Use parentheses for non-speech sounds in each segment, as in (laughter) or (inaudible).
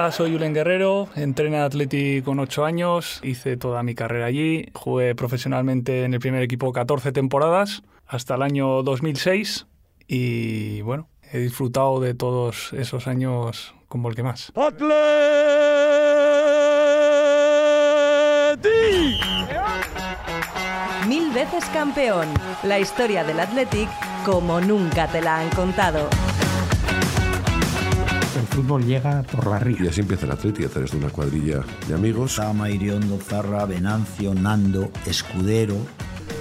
Hola, soy Julen Guerrero, entrené en Atleti con 8 años, hice toda mi carrera allí, jugué profesionalmente en el primer equipo 14 temporadas hasta el año 2006 y bueno, he disfrutado de todos esos años como el que más. ¡Atleti! Mil veces campeón. La historia del Athletic como nunca te la han contado. Fútbol llega por la ría. Y así empieza el Atleti a través de una cuadrilla de amigos. Sama, Iriondo, Zarra, Venancio, Nando, Escudero.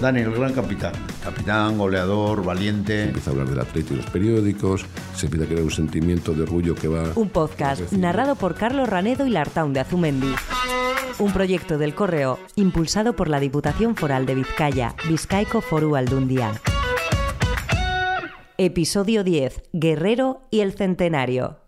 Dani, el gran capitán. Capitán, goleador, valiente. Se empieza a hablar del Atleti en los periódicos, se empieza a crear un sentimiento de orgullo que va... Un podcast narrado por Carlos Ranedo y Lartaun de Azumendi. Un proyecto del Correo impulsado por la Diputación Foral de Vizcaya, Vizcaico Foru Aldundia. Episodio 10. Guerrero y el Centenario.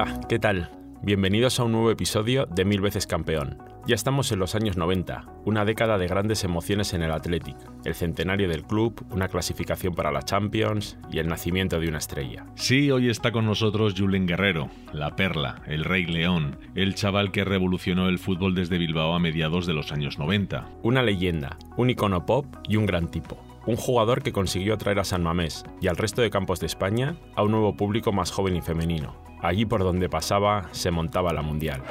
Hola, ¿qué tal? Bienvenidos a un nuevo episodio de Mil veces Campeón. Ya estamos en los años 90, una década de grandes emociones en el Athletic, el centenario del club, una clasificación para la Champions y el nacimiento de una estrella. Sí, hoy está con nosotros Julen Guerrero, la perla, el rey león, el chaval que revolucionó el fútbol desde Bilbao a mediados de los años 90. Una leyenda, un icono pop y un gran tipo. Un jugador que consiguió atraer a San Mamés y al resto de campos de España a un nuevo público más joven y femenino. Allí por donde pasaba se montaba la Mundial.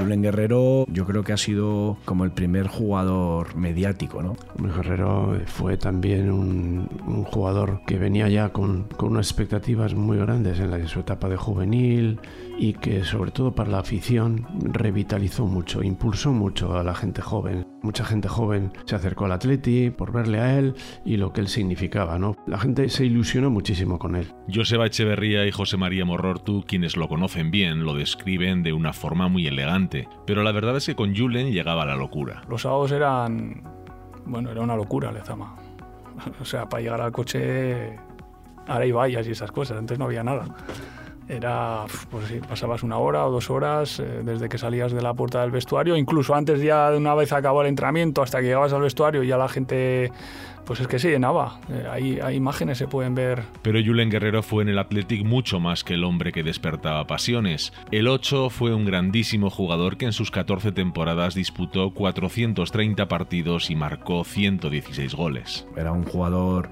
Julen Guerrero yo creo que ha sido como el primer jugador mediático, ¿no? Guerrero fue también un, un jugador que venía ya con, con, unas expectativas muy grandes en, la, en su etapa de juvenil y que sobre todo para la afición revitalizó mucho, impulsó mucho a la gente joven. Mucha gente joven se acercó al Atleti por verle a él y lo que él significaba, ¿no? La gente se ilusionó muchísimo con él. Joseba Echeverría y José María Morrortu, quienes lo conocen bien, lo describen de una forma muy elegante, pero la verdad es que con Julen llegaba la locura. Los sábados eran... bueno, era una locura Lezama. (laughs) O sea, para llegar al coche ahora hay vallas y esas cosas, antes no había nada era, pues sí, pasabas una hora o dos horas eh, desde que salías de la puerta del vestuario, incluso antes ya de una vez acabó el entrenamiento hasta que llegabas al vestuario ya la gente, pues es que se llenaba. Eh, hay, hay, imágenes se pueden ver. Pero Julen Guerrero fue en el Athletic mucho más que el hombre que despertaba pasiones. El 8 fue un grandísimo jugador que en sus 14 temporadas disputó 430 partidos y marcó 116 goles. Era un jugador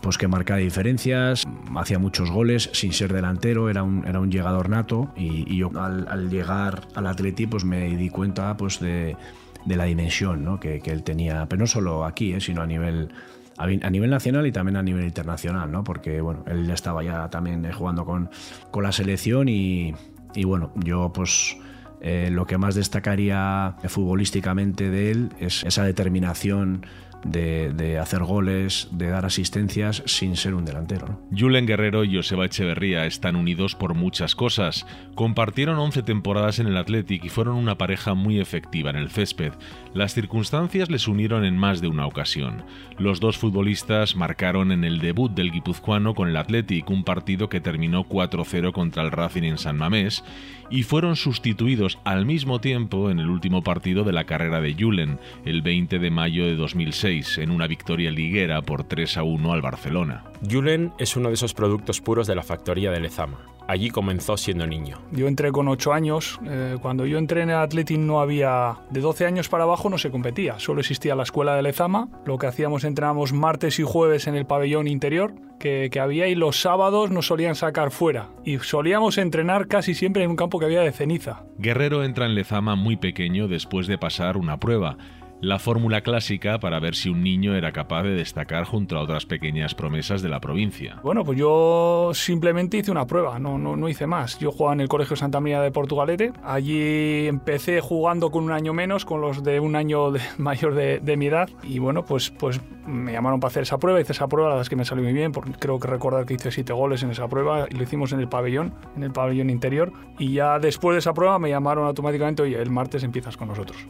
pues que marcaba diferencias, hacía muchos goles sin ser delantero, era un, era un llegador nato y, y yo al, al, llegar al Atleti pues me di cuenta pues de, de la dimensión ¿no? que, que, él tenía, pero no solo aquí, ¿eh? sino a nivel, a, nivel nacional y también a nivel internacional, ¿no? porque bueno, él estaba ya también jugando con, con la selección y, y bueno, yo pues... Eh, lo que más destacaría futbolísticamente de él es esa determinación de, hacer goles, de dar asistencias sin ser un delantero. ¿no? Julen Guerrero y Joseba Echeverría están unidos por muchas cosas. Compartieron 11 temporadas en el Athletic y fueron una pareja muy efectiva en el césped. Las circunstancias les unieron en más de una ocasión. Los dos futbolistas marcaron en el debut del guipuzcoano con el Athletic un partido que terminó 4-0 contra el Racing en San Mamés y fueron sustituidos al mismo tiempo en el último partido de la carrera de Julen, el 20 de mayo de 2006, en una victoria liguera por 3 a 1 al Barcelona. Julen es uno de esos productos puros de la factoría de Lezama. Allí comenzó siendo niño. Yo entré con 8 años. Eh, cuando yo entré en el Athletic no había... De 12 años para abajo no se competía. Solo existía la escuela de Lezama. Lo que hacíamos entrenábamos martes y jueves en el pabellón interior que, que, había y los sábados nos solían sacar fuera. Y solíamos entrenar casi siempre en un campo que había de ceniza. Guerrero entra en Lezama muy pequeño después de pasar una prueba la fórmula clásica para ver si un niño era capaz de destacar junto a otras pequeñas promesas de la provincia. Bueno, pues yo simplemente hice una prueba, no, no, no hice más. Yo jugaba en el Colegio Santa María de Portugalete. Allí empecé jugando con un año menos, con los de un año de, (laughs) mayor de, mi edad. Y bueno, pues, pues me llamaron para hacer esa prueba. Hice esa prueba, la verdad es que me salió muy bien, porque creo que recordar que hice siete goles en esa prueba. Y lo hicimos en el pabellón, en el pabellón interior. Y ya después de esa prueba me llamaron automáticamente, oye, el martes empiezas con nosotros.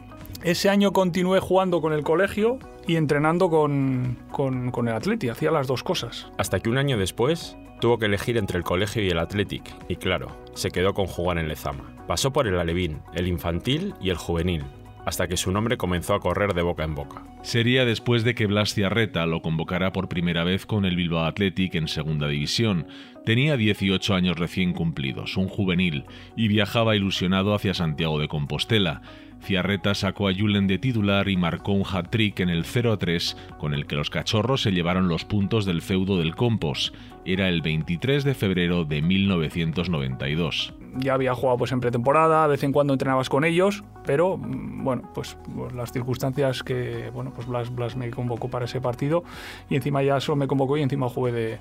Ese año continué jugando con el colegio y entrenando con, con, con, el Atleti, hacía las dos cosas. Hasta que un año después tuvo que elegir entre el colegio y el Athletic, y claro, se quedó con jugar en Lezama. Pasó por el Alevín, el infantil y el juvenil. hasta que su nombre comenzó a correr de boca en boca. Sería después de que Blas Ciarreta lo convocara por primera vez con el Bilbao Athletic en segunda división. Tenía 18 años recién cumplidos, un juvenil, y viajaba ilusionado hacia Santiago de Compostela. Ciarreta sacó a Julen de titular y marcó un hat-trick en el 0-3 con el que los cachorros se llevaron los puntos del feudo del Compos. Era el 23 de febrero de 1992. Ya había jugado pues en pretemporada, de vez en cuando entrenabas con ellos, pero mm, bueno, pues, las circunstancias que bueno, pues Blas, Blas me convocó para ese partido y encima ya solo me convocó y encima jugué de,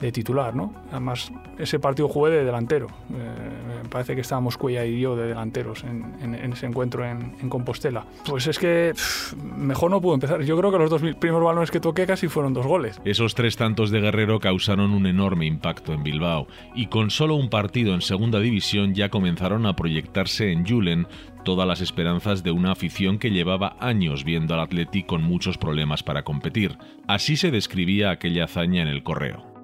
de titular, ¿no? Además, ese partido jugué de delantero. Eh, parece que estábamos Cuella y yo de delanteros en, ese encuentro en, Compostela. Pues es que mejor no pudo empezar. Yo creo que los dos primeros balones que toqué casi fueron dos goles. Esos tres tantos de Guerrero causaron un enorme impacto en Bilbao y con solo un partido en segunda división ya comenzaron a proyectarse en Julen todas las esperanzas de una afición que llevaba años viendo al Atleti con muchos problemas para competir. Así se describía aquella hazaña en el correo.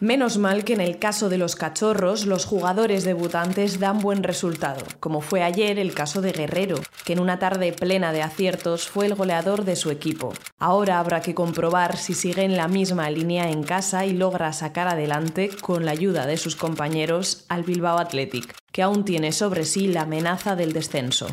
Menos mal que en el caso de los cachorros, los jugadores debutantes dan buen resultado, como fue ayer el caso de Guerrero, que en una tarde plena de aciertos fue el goleador de su equipo. Ahora habrá que comprobar si sigue en la misma línea en casa y logra sacar adelante, con la ayuda de sus compañeros, al Bilbao Athletic, que aún tiene sobre sí la amenaza del descenso.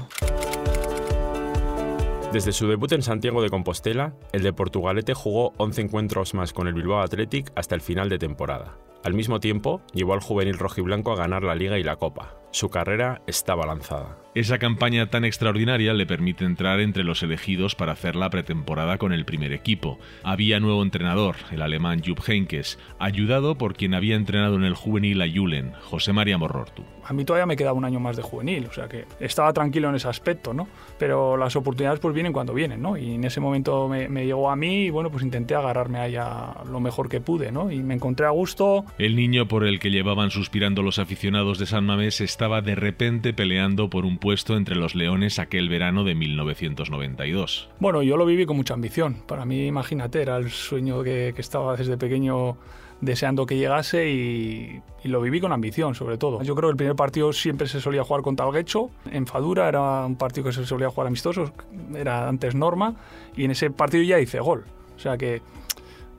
Desde su debut en Santiago de Compostela, el de Portugalete jugó 11 encuentros más con el Bilbao Athletic hasta el final de temporada. Al mismo tiempo, llevó al juvenil rojiblanco a ganar la Liga y la Copa. Su carrera estaba lanzada. Esa campaña tan extraordinaria le permite entrar entre los elegidos para hacer la pretemporada con el primer equipo. Había nuevo entrenador, el alemán Jupp Heynckes, ayudado por quien había entrenado en el juvenil a Julen, José María Morrortu. A mí todavía me quedaba un año más de juvenil, o sea que estaba tranquilo en ese aspecto, ¿no? Pero las oportunidades pues vienen cuando vienen, ¿no? Y en ese momento me, llegó a mí y bueno, pues intenté agarrarme allá lo mejor que pude, ¿no? Y me encontré a gusto. El niño por el que llevaban suspirando los aficionados de San Mamés de repente peleando por un puesto entre los Leones aquel verano de 1992. Bueno, yo lo viví con mucha ambición. Para mí, imagínate, era el sueño que, estaba desde pequeño deseando que llegase y, lo viví con ambición, sobre todo. Yo creo que el primer partido siempre se solía jugar con Talguecho, en Fadura era un partido que se solía jugar amistoso, era antes norma, y en ese partido ya hice gol. O sea que,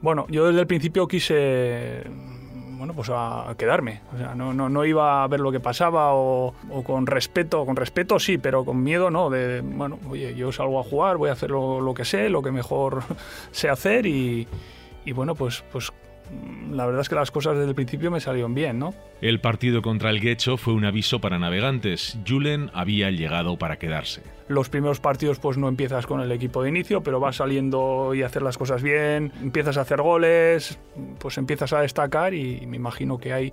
bueno, yo desde el principio quise bueno, pues a quedarme. O sea, no, no, no, iba a ver lo que pasaba o, con respeto, con respeto sí, pero con miedo no, de, bueno, oye, yo salgo a jugar, voy a hacer lo, que sé, lo que mejor (laughs) sé hacer y, y bueno, pues, pues la verdad es que las cosas desde el principio me salieron bien, ¿no? El partido contra el Guecho fue un aviso para navegantes. Julen había llegado para quedarse. Los primeros partidos pues no empiezas con el equipo de inicio, pero vas saliendo y hacer las cosas bien, empiezas a hacer goles, pues empiezas a destacar y me imagino que hay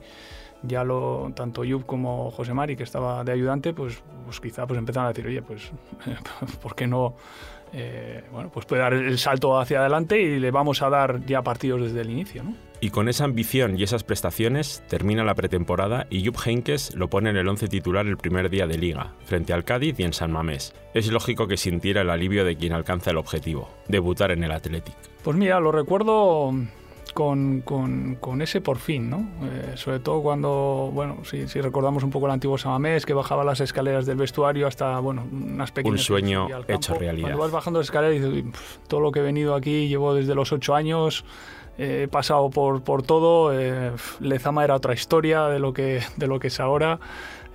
ya lo tanto Yub como José Mari que estaba de ayudante pues, pues quizá pues empezaron a decir oye pues (laughs) ¿por qué no eh, bueno, pues puede dar el salto hacia adelante y le vamos a dar ya partidos desde el inicio. ¿no? Y con esa ambición y esas prestaciones termina la pretemporada y Jupp Heynckes lo pone en el once titular el primer día de liga, frente al Cádiz y en San Mamés. Es lógico que sintiera el alivio de quien alcanza el objetivo, debutar en el Athletic. Pues mira, lo recuerdo con, con, con, ese por fin, ¿no? Eh, sobre todo cuando, bueno, si, si, recordamos un poco el antiguo Samamés, que bajaba las escaleras del vestuario hasta, bueno, unas pequeñas... Un sueño hecho realidad. Cuando vas bajando las escaleras y dices, todo lo que he venido aquí, llevo desde los ocho años, he pasado por, por todo, eh, Lezama era otra historia de lo que, de lo que es ahora.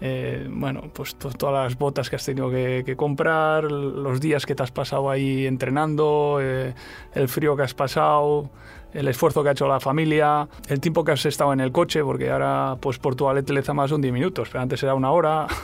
Eh, bueno, pues todas las botas que has tenido que, que, comprar, los días que te has pasado ahí entrenando, eh, el frío que has pasado, el esfuerzo que ha hecho la familia, el tiempo que has estado en el coche, porque ahora pues por tu aleta más son 10 minutos, pero antes era una hora. (laughs)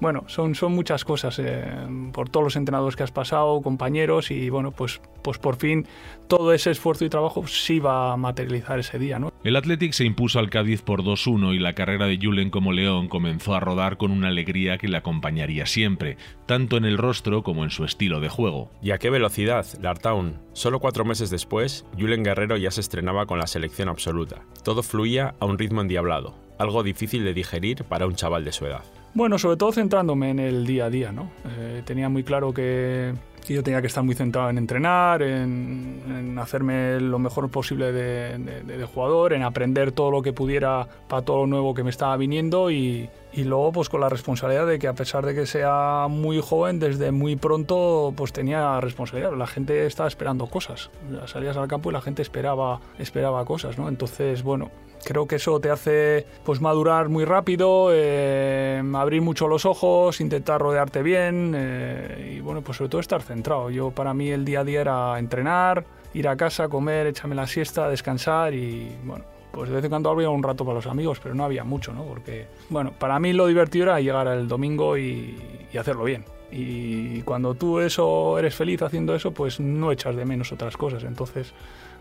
Bueno, son, son muchas cosas, eh, por todos los entrenadores que has pasado, compañeros, y bueno, pues, pues por fin todo ese esfuerzo y trabajo sí va a materializar ese día. ¿no? El Athletic se impuso al Cádiz por 2-1 y la carrera de Julen como León comenzó a rodar con una alegría que le acompañaría siempre, tanto en el rostro como en su estilo de juego. ¿Y a qué velocidad, Lartown? Solo cuatro meses después, Julen Guerrero ya se estrenaba con la selección absoluta. Todo fluía a un ritmo endiablado, algo difícil de digerir para un chaval de su edad. Bueno, sobre todo centrándome en el día a día, ¿no? Eh, tenía muy claro que, yo tenía que estar muy centrado en entrenar, en, hacerme lo mejor posible de, jugador, en aprender todo lo que pudiera para todo lo nuevo que me estaba viniendo y, y luego pues con la responsabilidad de que a pesar de que sea muy joven, desde muy pronto pues tenía responsabilidad. La gente estaba esperando cosas. Salías al campo y la gente esperaba, esperaba cosas, ¿no? Entonces, bueno, creo que eso te hace pues madurar muy rápido, eh, abrir mucho los ojos, intentar rodearte bien eh, y bueno, pues sobre todo estar centrado. Yo para mí el día a día era entrenar, ir a casa, comer, echarme la siesta, descansar y bueno, pues de vez en cuando había un rato para los amigos, pero no había mucho, ¿no? Porque, bueno, para mí lo divertido era llegar el domingo y, y hacerlo bien. Y cuando tú eso eres feliz haciendo eso, pues no echas de menos otras cosas. Entonces,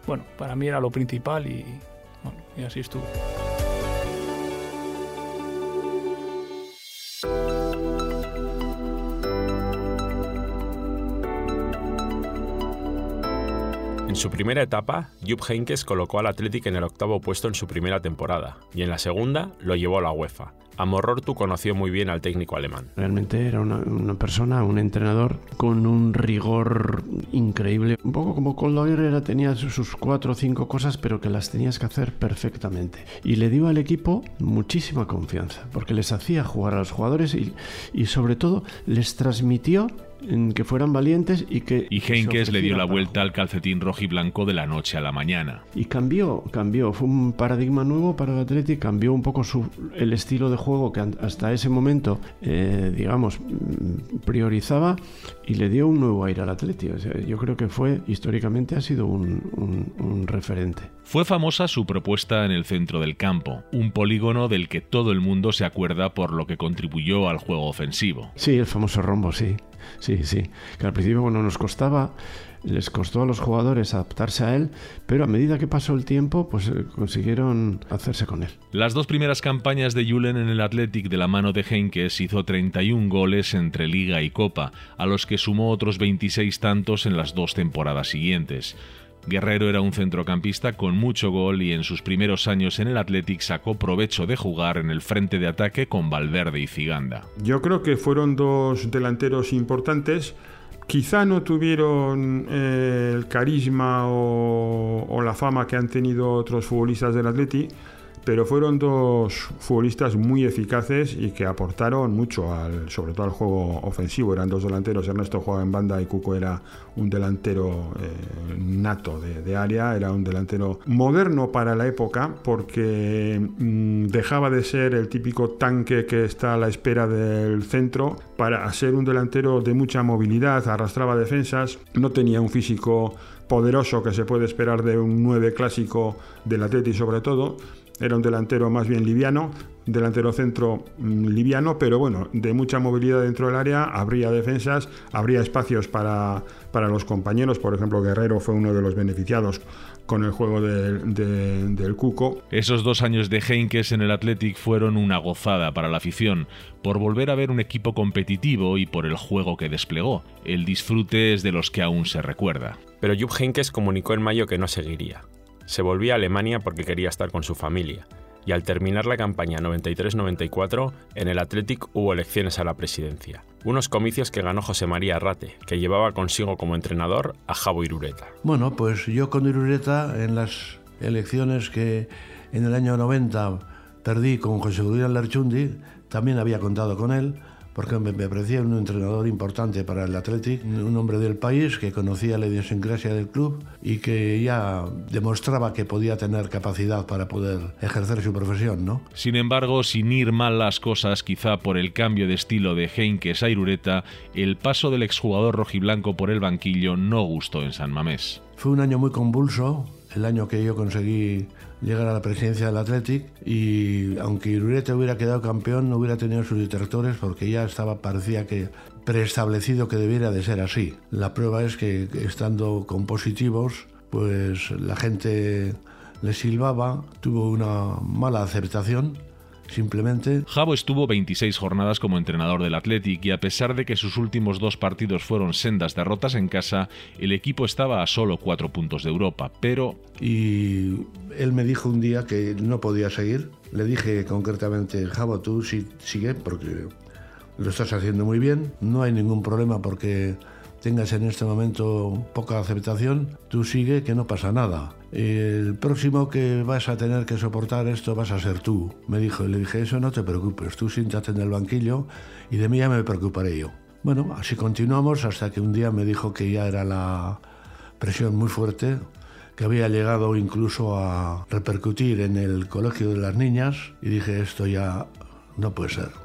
bueno, para mí era lo principal y, bueno, y así estuvo. En su primera etapa, Jupp Heynckes colocó al Athletic en el octavo puesto en su primera temporada y en la segunda lo llevó a la UEFA. Amorortu conoció muy bien al técnico alemán. Realmente era una, persona, un entrenador con un rigor increíble. Un poco como Coldoir era, tenía sus cuatro o cinco cosas, pero que las tenías que hacer perfectamente. Y le dio al equipo muchísima confianza, porque les hacía jugar a los jugadores y, y sobre todo les transmitió en que fueran valientes y que... Y Henkes le dio la vuelta al calcetín rojo y blanco de la noche a la mañana. Y cambió, cambió, fue un paradigma nuevo para el Atleti, cambió un poco su, el estilo de juego que hasta ese momento, eh, digamos, priorizaba y le dio un nuevo aire al Atleti. O sea, yo creo que fue, históricamente, ha sido un, un, un referente. Fue famosa su propuesta en el centro del campo, un polígono del que todo el mundo se acuerda por lo que contribuyó al juego ofensivo. Sí, el famoso rombo, sí. Sí, sí. Que al principio, bueno, nos costaba, les costó a los jugadores adaptarse a él, pero a medida que pasó el tiempo, pues eh, consiguieron hacerse con él. Las dos primeras campañas de Julen en el Athletic de la mano de Henkes hizo 31 goles entre Liga y Copa, a los que sumó otros 26 tantos en las dos temporadas siguientes. Guerrero era un centrocampista con mucho gol y en sus primeros años en el Athletic sacó provecho de jugar en el frente de ataque con Valverde y Ziganda. Yo creo que fueron dos delanteros importantes. Quizá no tuvieron eh, el carisma o, o, la fama que han tenido otros futbolistas del Athletic, pero fueron dos futbolistas muy eficaces y que aportaron mucho, al, sobre todo al juego ofensivo. Eran dos delanteros, Ernesto jugaba en banda y Cuco era un delantero eh, nato de, área, era un delantero moderno para la época porque mmm, dejaba de ser el típico tanque que está a la espera del centro para ser un delantero de mucha movilidad, arrastraba defensas, no tenía un físico poderoso que se puede esperar de un 9 clásico del Atleti sobre todo, era un delantero más bien liviano, delantero centro mmm, liviano, pero bueno, de mucha movilidad dentro del área, habría defensas, habría espacios para, para los compañeros, por ejemplo, Guerrero fue uno de los beneficiados con el juego de, de, del Cuco. Esos dos años de Heinkes en el Athletic fueron una gozada para la afición, por volver a ver un equipo competitivo y por el juego que desplegó. El disfrute es de los que aún se recuerda. Pero Jupp Heynckes comunicó en mayo que no seguiría. Se volvía a Alemania porque quería estar con su familia, y al terminar la campaña 93-94, en el Athletic hubo elecciones a la presidencia. Unos comicios que ganó José María Arrate, que llevaba consigo como entrenador a Javo Irureta. Bueno, pues yo con Irureta en las elecciones que en el año 90 perdí con José Luis Larchundi, también había contado con él, porque me, me, parecía un entrenador importante para el Athletic, un hombre del país que conocía la idiosincrasia del club y que ya demostraba que podía tener capacidad para poder ejercer su profesión, ¿no? Sin embargo, sin ir mal las cosas, quizá por el cambio de estilo de Heinkes a Irureta, el paso del exjugador rojiblanco por el banquillo no gustó en San Mamés. Fue un año muy convulso, el año que yo conseguí llegar a la presidencia del Athletic y aunque Irureta hubiera quedado campeón no hubiera tenido sus detractores porque ya estaba parecía que preestablecido que debiera de ser así. La prueba es que estando con positivos pues la gente le silbaba, tuvo una mala aceptación simplemente. Javo estuvo 26 jornadas como entrenador del Athletic y a pesar de que sus últimos dos partidos fueron sendas derrotas en casa, el equipo estaba a solo cuatro puntos de Europa, pero... Y él me dijo un día que no podía seguir. Le dije concretamente, Javo, tú sí, sigue porque lo estás haciendo muy bien, no hay ningún problema porque tengas en este momento poca aceptación, tú sigue que no pasa nada. El próximo que vas a tener que soportar esto vas a ser tú, me dijo. Y le dije, eso no te preocupes, tú siéntate en el banquillo y de mí ya me preocuparé yo. Bueno, así continuamos hasta que un día me dijo que ya era la presión muy fuerte, que había llegado incluso a repercutir en el colegio de las niñas y dije, esto ya no puede ser.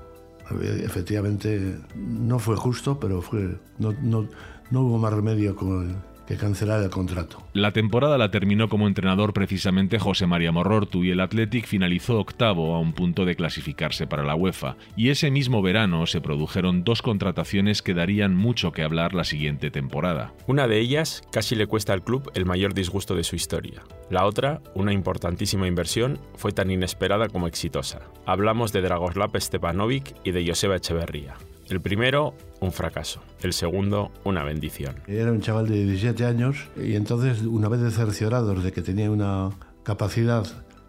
Efectivamente, no fue justo, pero fue, no, no, no hubo más remedio con que cancelar el contrato. La temporada la terminó como entrenador precisamente José María Morrortu y el Athletic finalizó octavo a un punto de clasificarse para la UEFA. Y ese mismo verano se produjeron dos contrataciones que darían mucho que hablar la siguiente temporada. Una de ellas casi le cuesta al club el mayor disgusto de su historia. La otra, una importantísima inversión, fue tan inesperada como exitosa. Hablamos de Dragoslav Stepanovic y de Joseba Echeverría. El primero, un fracaso. El segundo, una bendición. Era un chaval de 17 años y entonces, una vez de cerciorados de que tenía una capacidad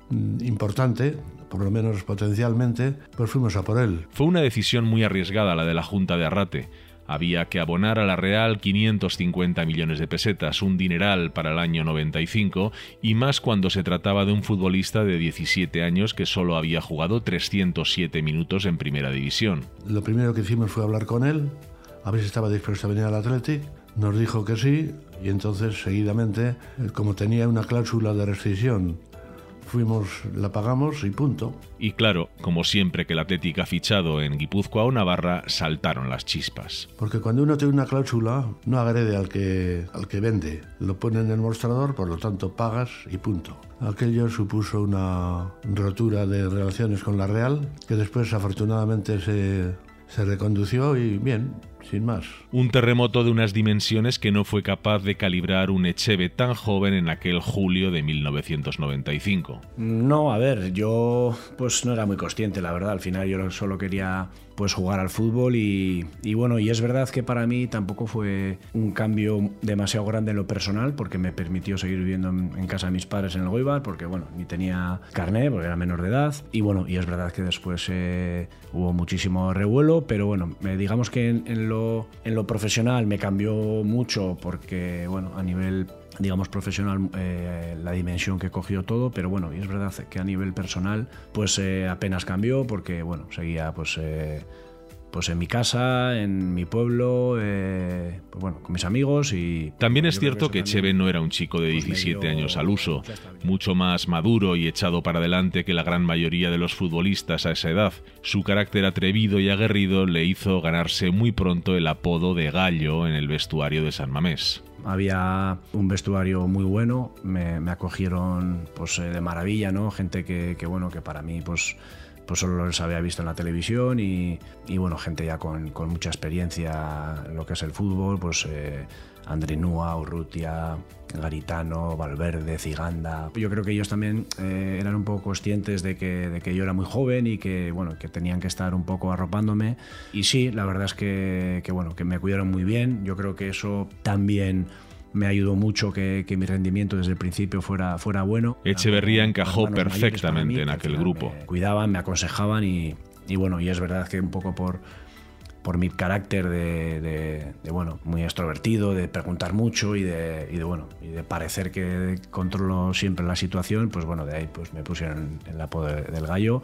mm, importante, por lo menos potencialmente, pues fuimos a por él. Fue una decisión muy arriesgada la de la Junta de Arrate había que abonar a la Real 550 millones de pesetas, un dineral para el año 95, y más cuando se trataba de un futbolista de 17 años que solo había jugado 307 minutos en Primera División. Lo primero que hicimos fue hablar con él, a ver si estaba dispuesto a venir al Athletic. Nos dijo que sí, y entonces seguidamente, como tenía una cláusula de rescisión fuimos, la pagamos y punto. Y claro, como siempre que la Atlética ha fichado en Guipúzcoa o Navarra, saltaron las chispas. Porque cuando uno tiene una cláusula, no agrede al que, al que vende. Lo pone en el mostrador, por lo tanto pagas y punto. Aquello supuso una rotura de relaciones con la Real, que después afortunadamente se, se recondució y bien, sin más. Un terremoto de unas dimensiones que no fue capaz de calibrar un Echeve tan joven en aquel julio de 1995. No, a ver, yo pues no era muy consciente, la verdad. Al final yo solo quería pues jugar al fútbol y, bueno, y es verdad que para mí tampoco fue un cambio demasiado grande en lo personal porque me permitió seguir viviendo en, casa de mis padres en el Goibar porque bueno, ni tenía carné porque era menor de edad. Y bueno, y es verdad que después eh, hubo muchísimo revuelo, pero bueno, digamos que en, lo, en lo profesional me cambió mucho porque bueno, a nivel digamos, profesional eh, la dimensión que cogió todo, pero bueno, y es verdad que a nivel personal, pues eh, apenas cambió porque, bueno, seguía pues... Eh, pues en mi casa, en mi pueblo, pues bueno, con mis amigos y... También es cierto que, Cheve no era un chico de 17 pues años al uso, mucho más maduro y echado para adelante que la gran mayoría de los futbolistas a esa edad. Su carácter atrevido y aguerrido le hizo ganarse muy pronto el apodo de gallo en el vestuario de San Mamés. Había un vestuario muy bueno, me, acogieron pues, eh, de maravilla, ¿no? Gente que, bueno, que para mí pues, pues solo los había visto en la televisión y, bueno, gente ya con, mucha experiencia en lo que es el fútbol, pues eh, Andrinúa, Urrutia, Garitano, Valverde, Ciganda. Yo creo que ellos también eh, eran un poco conscientes de que, de que, yo era muy joven y que, bueno, que tenían que estar un poco arropándome. Y sí, la verdad es que, que bueno, que me cuidaron muy bien. Yo creo que eso también me ayudó mucho que, que, mi rendimiento desde el principio fuera, fuera bueno. Echeverría encajó perfectamente en aquel grupo. Me cuidaban, me aconsejaban y, y, bueno, y es verdad que un poco por, por mi carácter de, bueno, muy extrovertido, de preguntar mucho y de, y de, bueno, y de parecer que controlo siempre la situación, pues bueno, de ahí pues me pusieron el apodo del gallo,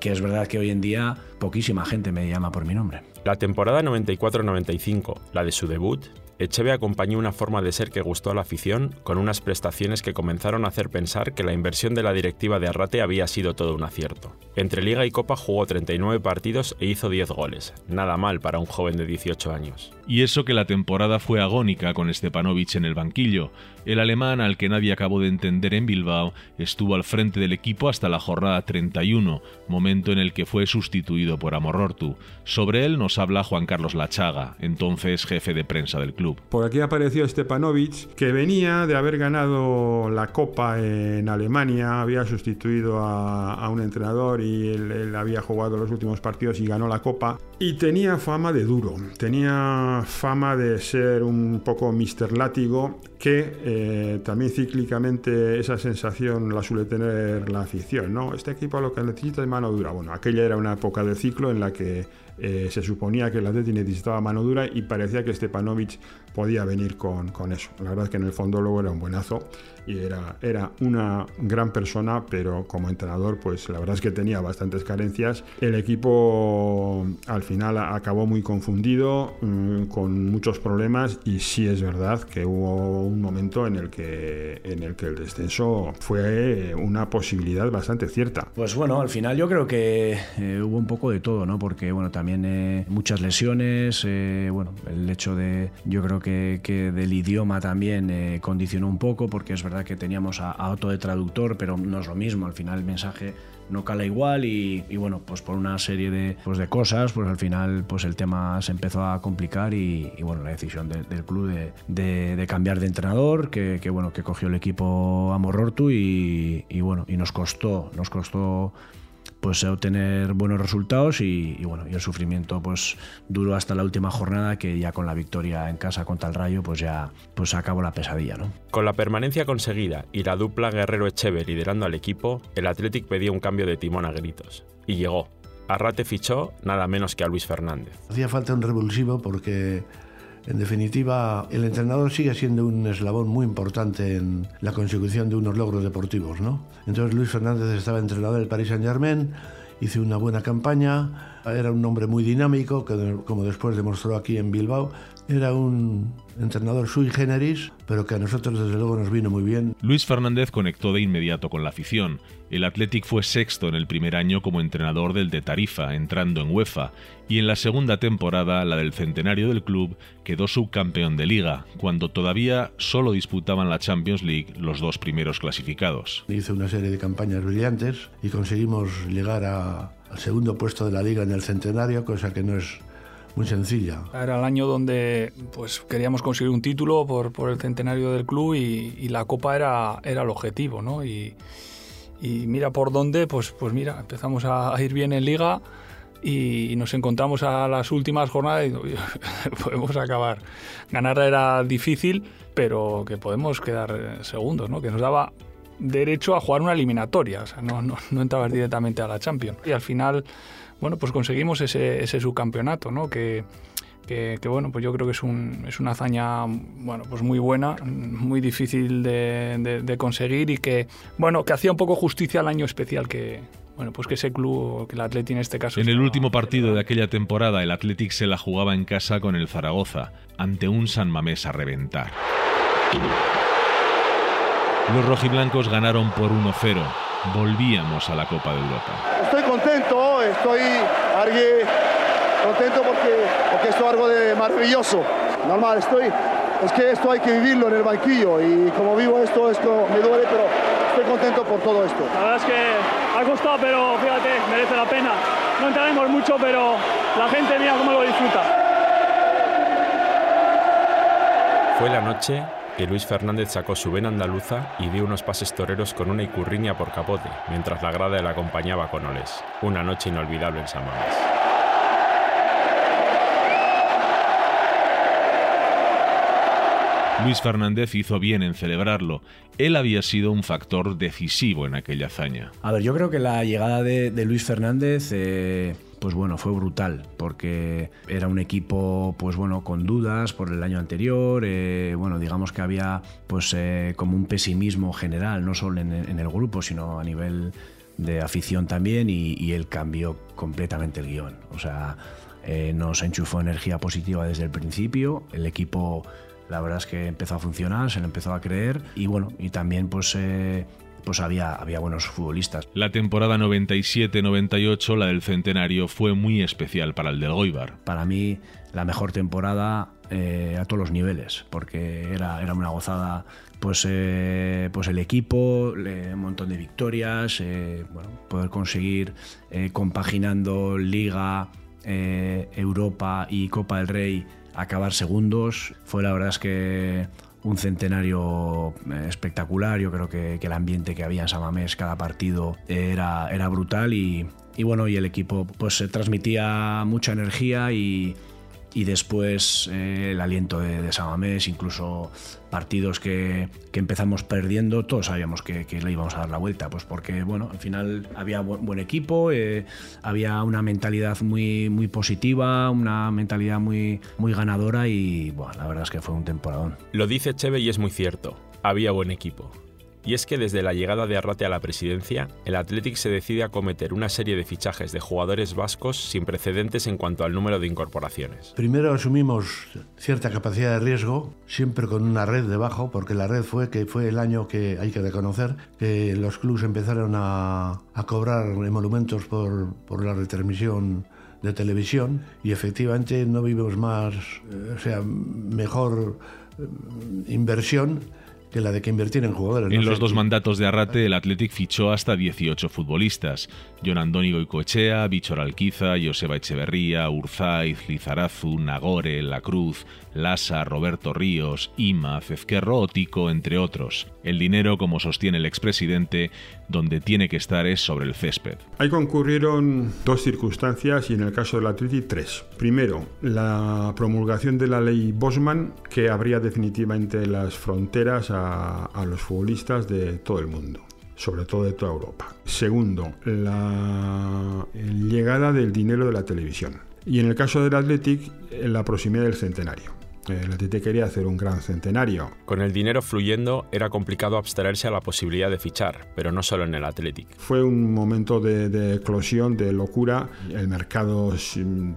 que es verdad que hoy en día poquísima gente me llama por mi nombre. La temporada 94-95, la de su debut, Echeve acompañó una forma de ser que gustó a la afición con unas prestaciones que comenzaron a hacer pensar que la inversión de la directiva de Arrate había sido todo un acierto. Entre Liga y Copa jugó 39 partidos e hizo 10 goles, nada mal para un joven de 18 años. Y eso que la temporada fue agónica con Stepanovic en el banquillo. El alemán, al que nadie acabó de entender en Bilbao, estuvo al frente del equipo hasta la jornada 31, momento en el que fue sustituido por Amorortu. Sobre él nos habla Juan Carlos Lachaga, entonces jefe de prensa del club. Por aquí apareció Stepanovic, que venía de haber ganado la Copa en Alemania, había sustituido a, un entrenador y él había jugado los últimos partidos y ganó la Copa. Y tenía fama de duro, tenía fama de ser un poco Mr. Látigo, que eh, también cíclicamente esa sensación la suele tener la afición. ¿no? Este equipo lo que necesita es mano dura. Bueno, aquella era una época del ciclo en la que eh, se suponía que el Atleti necesitaba mano dura y parecía que Stepanovic podía venir con, con eso. La verdad es que en el fondo luego era un buenazo y era, era una gran persona, pero como entrenador, pues la verdad es que tenía bastantes carencias. El equipo al final acabó muy confundido, mm, con muchos problemas, y sí es verdad que hubo un momento en el que, en el, que el descenso fue una posibilidad bastante cierta. Pues bueno, al final yo creo que eh, hubo un poco de todo, ¿no? Porque bueno, también eh, muchas lesiones, eh, bueno, el hecho de, yo creo que, que del idioma también condicionó un poco, porque es verdad que teníamos a, a Otto de traductor, pero no es lo mismo, al final el mensaje no cala igual y, bueno, pues por una serie de, pues de cosas, pues al final pues el tema se empezó a complicar y, bueno, la decisión del club de, de, cambiar de entrenador, que, que, bueno, que cogió el equipo a y, y bueno, y nos costó, nos costó pues obtener buenos resultados y, bueno y el sufrimiento pues duró hasta la última jornada que ya con la victoria en casa contra el Rayo pues ya pues acabó la pesadilla no con la permanencia conseguida y la dupla Guerrero Echever liderando al equipo el Athletic pedía un cambio de timón a gritos. Y llegó. Arrate fichó nada menos que a Luis Fernández. Hacía falta un revulsivo porque en definitiva, el entrenador sigue siendo un eslabón muy importante en la consecución de unos logros deportivos, ¿no? Entonces Luis Fernández estaba entrenador del Paris Saint-Germain, hizo una buena campaña, era un hombre muy dinámico, que como después demostró aquí en Bilbao, era un entrenador sui generis, pero que a nosotros desde luego nos vino muy bien. Luis Fernández conectó de inmediato con la afición. El Athletic fue sexto en el primer año como entrenador del de Tarifa, entrando en UEFA, y en la segunda temporada, la del centenario del club, quedó subcampeón de liga, cuando todavía solo disputaban la Champions League los dos primeros clasificados. Hizo una serie de campañas brillantes y conseguimos llegar al segundo puesto de la liga en el centenario, cosa que no es muy sencilla. Era el año donde pues queríamos conseguir un título por, por el centenario del club y, y, la copa era, era el objetivo, ¿no? Y, y, mira por dónde, pues, pues mira, empezamos a, ir bien en liga y nos encontramos a las últimas jornadas y (laughs) podemos acabar. Ganar era difícil, pero que podemos quedar segundos, ¿no? Que nos daba derecho a jugar una eliminatoria, o sea, no, no, no entrabas directamente a la Champions. Y al final bueno, pues conseguimos ese, ese subcampeonato, ¿no? Que, que, bueno, pues yo creo que es, un, es una hazaña bueno, pues muy buena, muy difícil de, de, conseguir y que, bueno, que hacía un poco justicia al año especial que, bueno, pues que ese club, que el Athletic en este caso... En el último partido de aquella temporada, el Athletic se la jugaba en casa con el Zaragoza, ante un San Mamés a reventar. Los rojiblancos ganaron por 1-0. Volvíamos a la Copa de Europa. Estoy contento, estoy contento porque, porque esto es algo de maravilloso. Normal, estoy, es que esto hay que vivirlo en el banquillo y como vivo esto, esto me duele, pero estoy contento por todo esto. La verdad es que ha costado, pero fíjate, merece la pena. No entraremos mucho, pero la gente mira cómo lo disfruta. Fue la noche que Luis Fernández sacó su vena andaluza y dio unos pases toreros con una icurriña por capote, mientras la grada le acompañaba con oles. Una noche inolvidable en San Mamés. Luis Fernández hizo bien en celebrarlo. Él había sido un factor decisivo en aquella hazaña. A ver, yo creo que la llegada de, Luis Fernández eh, pues bueno, fue brutal, porque era un equipo, pues bueno, con dudas por el año anterior, eh, bueno, digamos que había pues eh, como un pesimismo general, no solo en, el grupo, sino a nivel de afición también, y, él cambió completamente el guion, o sea, eh, nos enchufó energía positiva desde el principio, el equipo la verdad es que empezó a funcionar, se le empezó a creer y bueno, y también pues pues había, había buenos futbolistas. La temporada 97-98, la del centenario, fue muy especial para el del Goibar. Para mí, la mejor temporada eh, a todos los niveles, porque era, era una gozada pues, eh, pues el equipo, un montón de victorias, eh, bueno, poder conseguir compaginando Liga, Europa y Copa del Rey acabar segundos. Fue la verdad es que un centenario eh, espectacular. Yo creo que, el ambiente que había en Samamés cada partido era, era brutal y, bueno, y el equipo pues transmitía mucha energía y, y después eh, el aliento de, de Samamés, incluso partidos que, que, empezamos perdiendo, todos sabíamos que, le íbamos a dar la vuelta, pues porque bueno, al final había buen, buen equipo, eh, había una mentalidad muy, muy positiva, una mentalidad muy, muy ganadora y bueno, la verdad es que fue un temporadón. Lo dice Cheve y es muy cierto, había buen equipo. Y es que desde la llegada de Arrate a la presidencia, el Athletic se decide a cometer una serie de fichajes de jugadores vascos sin precedentes en cuanto al número de incorporaciones. Primero asumimos cierta capacidad de riesgo, siempre con una red debajo, porque la red fue que fue el año que hay que reconocer que los clubes empezaron a, cobrar emolumentos por, por la retransmisión de televisión y efectivamente no vimos más, eh, o sea, mejor eh, inversión que la de que invertir en jugadores. En los dos mandatos de Arrate, el Athletic fichó hasta 18 futbolistas. John Andoni Goicoechea, Bichor Alquiza, Joseba Echeverría, Urzaiz, Lizarazu, Nagore, La Cruz, Lasa, Roberto Ríos, Ima, Cezquerro Otico, entre otros. El dinero, como sostiene el expresidente, donde tiene que estar es sobre el césped. Ahí concurrieron dos circunstancias y en el caso del Athletic tres. Primero, la promulgación de la ley Bosman que abría definitivamente las fronteras a, a los futbolistas de todo el mundo sobre todo de toda Europa. Segundo, la llegada del dinero de la televisión. Y en el caso del Athletic, la proximidad del centenario. El Athletic quería hacer un gran centenario. Con el dinero fluyendo era complicado abstraerse a la posibilidad de fichar, pero no solo en el Athletic. Fue un momento de, de, eclosión, de locura. El mercado,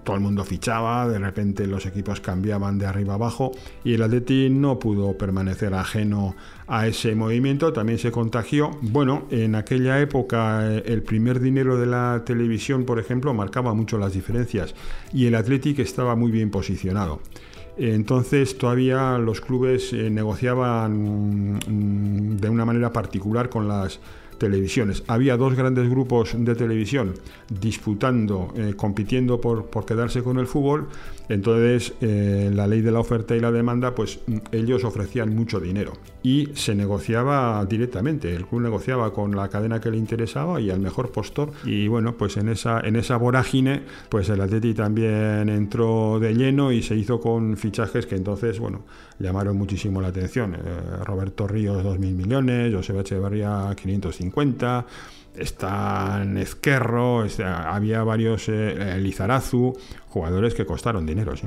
todo el mundo fichaba, de repente los equipos cambiaban de arriba abajo y el Athletic no pudo permanecer ajeno a ese movimiento, también se contagió. Bueno, en aquella época el primer dinero de la televisión, por ejemplo, marcaba mucho las diferencias y el Athletic estaba muy bien posicionado. Entonces todavía los clubes eh, negociaban mm, de una manera particular con las televisiones. Había dos grandes grupos de televisión disputando, eh, compitiendo por, por, quedarse con el fútbol. Entonces, eh, la ley de la oferta y la demanda, pues ellos ofrecían mucho dinero y se negociaba directamente. El club negociaba con la cadena que le interesaba y al mejor postor. Y bueno, pues en esa, en esa vorágine, pues el Atleti también entró de lleno y se hizo con fichajes que entonces, bueno, llamaron muchísimo la atención. Eh, Roberto Ríos, 2.000 millones, José Echeverría, 550 está Ezquerro, había varios, eh, Lizarazu, jugadores que costaron dinero. ¿sí?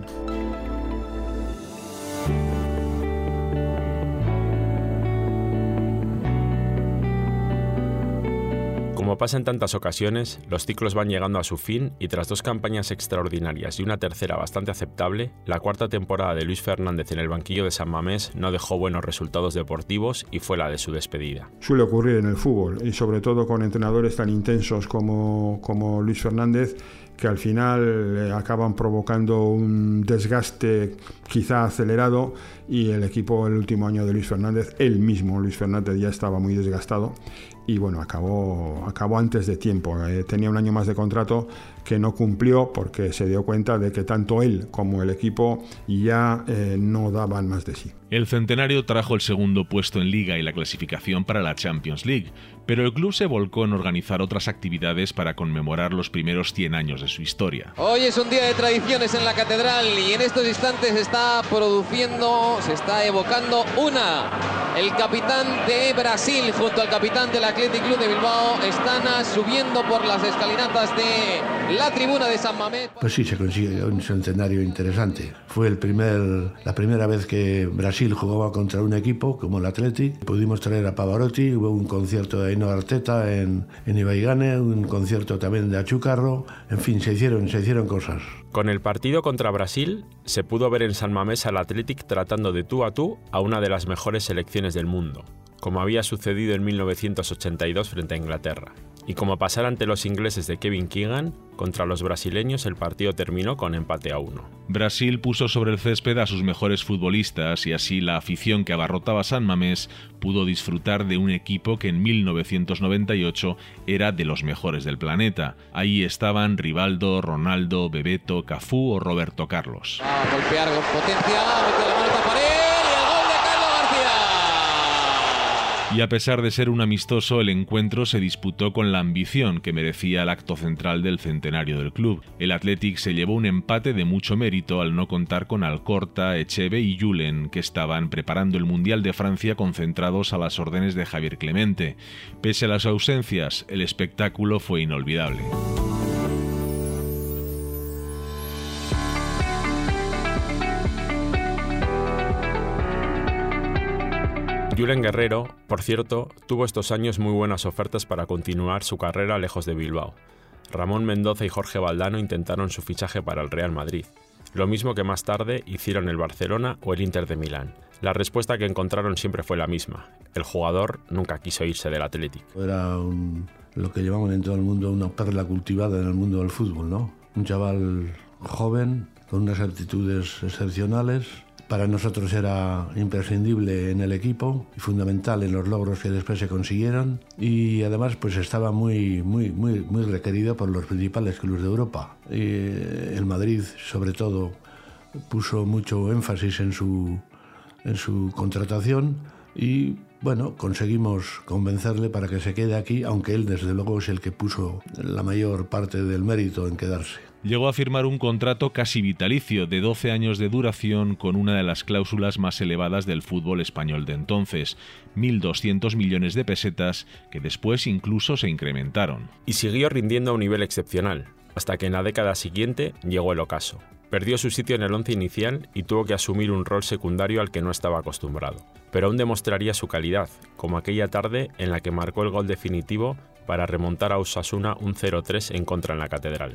Como pasa en tantas ocasiones, los ciclos van llegando a su fin y tras dos campañas extraordinarias y una tercera bastante aceptable, la cuarta temporada de Luis Fernández en el banquillo de San Mamés no dejó buenos resultados deportivos y fue la de su despedida. Suele ocurrir en el fútbol y sobre todo con entrenadores tan intensos como, como Luis Fernández que al final eh, acaban provocando un desgaste quizá acelerado y el equipo el último año de Luis Fernández, él mismo Luis Fernández ya estaba muy desgastado y bueno, acabó, acabó antes de tiempo. Eh, tenía un año más de contrato que no cumplió porque se dio cuenta de que tanto él como el equipo ya eh, no daban más de sí. El centenario trajo el segundo puesto en liga y la clasificación para la Champions League, pero el club se volcó en organizar otras actividades para conmemorar los primeros 100 años de su historia. Hoy es un día de tradiciones en la catedral y en estos instantes se está produciendo, se está evocando una. El capitán de Brasil junto al capitán del Athletic Club de Bilbao están subiendo por las escalinatas de la tribuna de San Mamés. Pues sí, se consigue un centenario interesante. Fue el primer, la primera vez que Brasil jugaba contra un equipo como el Athletic. Pudimos traer a Pavarotti, hubo un concierto de Aino Arteta en, en Ibaigane, un concierto también de Achucarro. En fin, se hicieron, se hicieron cosas. Con el partido contra Brasil, se pudo ver en San Mamés al Athletic tratando de tú a tú a una de las mejores selecciones del mundo, como había sucedido en 1982 frente a Inglaterra. Y como pasar ante los ingleses de Kevin Keegan, contra los brasileños el partido terminó con empate a uno. Brasil puso sobre el césped a sus mejores futbolistas y así la afición que abarrotaba San Mamés pudo disfrutar de un equipo que en 1998 era de los mejores del planeta. Ahí estaban Rivaldo, Ronaldo, Bebeto, Cafú o Roberto Carlos. Va a golpear con potencia, mete la mano a pared y a pesar de ser un amistoso, el encuentro se disputó con la ambición que merecía el acto central del centenario del club. El Athletic se llevó un empate de mucho mérito al no contar con Alcorta, Echeve y Julen, que estaban preparando el Mundial de Francia concentrados a las órdenes de Javier Clemente. Pese a las ausencias, el espectáculo fue inolvidable. Julen Guerrero, por cierto, tuvo estos años muy buenas ofertas para continuar su carrera lejos de Bilbao. Ramón Mendoza y Jorge Valdano intentaron su fichaje para el Real Madrid, lo mismo que más tarde hicieron el Barcelona o el Inter de Milán. La respuesta que encontraron siempre fue la misma. El jugador nunca quiso irse del Atlético. Era lo que llamamos en todo el mundo una perla cultivada en el mundo del fútbol, ¿no? Un chaval joven, con unas actitudes excepcionales, para nosotros era imprescindible en el equipo y fundamental en los logros que después se consiguieron y además pues estaba muy, muy, muy, muy requerido por los principales clubes de Europa. Y el Madrid sobre todo puso mucho énfasis en su, en su contratación y bueno, conseguimos convencerle para que se quede aquí, aunque él desde luego es el que puso la mayor parte del mérito en quedarse llegó a firmar un contrato casi vitalicio de 12 años de duración con una de las cláusulas más elevadas del fútbol español de entonces, 1.200 millones de pesetas que después incluso se incrementaron. Y siguió rindiendo a un nivel excepcional, hasta que en la década siguiente llegó el ocaso. Perdió su sitio en el once inicial y tuvo que asumir un rol secundario al que no estaba acostumbrado. Pero aún demostraría su calidad, como aquella tarde en la que marcó el gol definitivo para remontar a Osasuna un 0-3 en contra en la Catedral.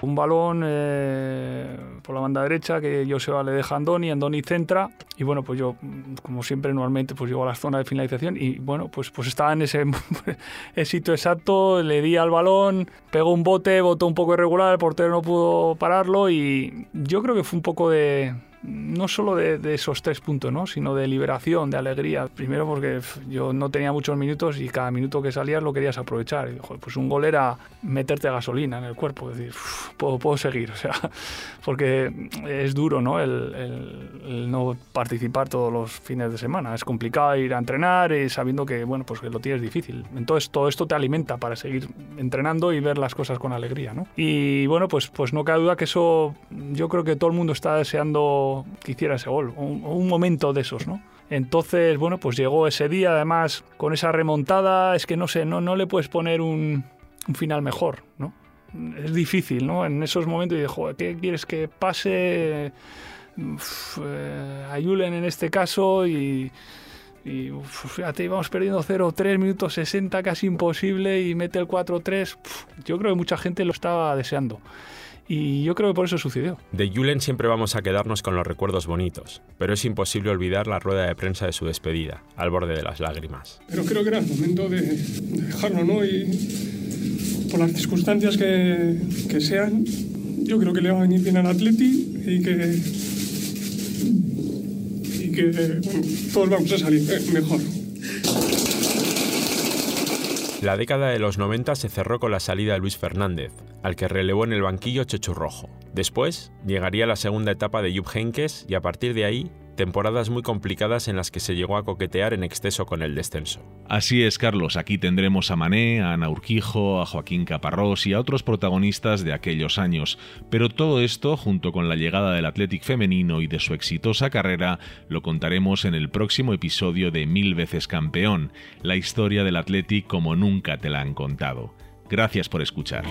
Un balón eh, por la banda derecha que Joseba le deja a Andoni, Andoni centra y bueno, pues yo como siempre normalmente pues llego a la zona de finalización y bueno, pues, pues estaba en ese (laughs) sitio exacto, le di al balón, pegó un bote, botó un poco irregular, el portero no pudo pararlo y yo creo que fue un poco de no solo de, esos tres puntos, ¿no? sino de liberación, de alegría. Primero porque yo no tenía muchos minutos y cada minuto que salías lo querías aprovechar. Y, pues un gol era meterte gasolina en el cuerpo, es decir, puedo, puedo, seguir, (laughs) o sea, porque es duro ¿no? El, no participar todos los fines de semana. Es complicado ir a entrenar y sabiendo que, bueno, pues que lo tienes difícil. Entonces todo esto te alimenta para seguir entrenando y ver las cosas con alegría. ¿no? Y bueno, pues, pues no cabe duda que eso yo creo que todo el mundo está deseando que hiciera ese gol, un, un momento de esos, ¿no? Entonces, bueno, pues llegó ese día, además, con esa remontada, es que no sé, no, no le puedes poner un, un final mejor, ¿no? Es difícil, ¿no? En esos momentos, y dijo, ¿qué quieres que pase? Uf, eh, a Julen en este caso y, y fíjate, íbamos perdiendo 0-3 minutos 60, casi imposible, y mete el 4-3. Yo creo que mucha gente lo estaba deseando. Y yo creo que por eso sucedió. De Julen siempre vamos a quedarnos con los recuerdos bonitos, pero es imposible olvidar la rueda de prensa de su despedida, al borde de las lágrimas. Pero creo que era el momento de, dejarlo, ¿no? Y por las circunstancias que, que, sean, yo creo que le va a venir bien al Atleti y que, y que todos vamos a salir eh, mejor. La década de los 90 se cerró con la salida de Luis Fernández, al que relevó en el banquillo Chechu Rojo. Después llegaría la segunda etapa de Jupp Heynckes y a partir de ahí temporadas muy complicadas en las que se llegó a coquetear en exceso con el descenso. Así es, Carlos, aquí tendremos a Mané, a Ana Urquijo, a Joaquín Caparrós y a otros protagonistas de aquellos años, pero todo esto, junto con la llegada del Athletic femenino y de su exitosa carrera, lo contaremos en el próximo episodio de Mil veces campeón, la historia del Athletic como nunca te la han contado. Gracias por escuchar.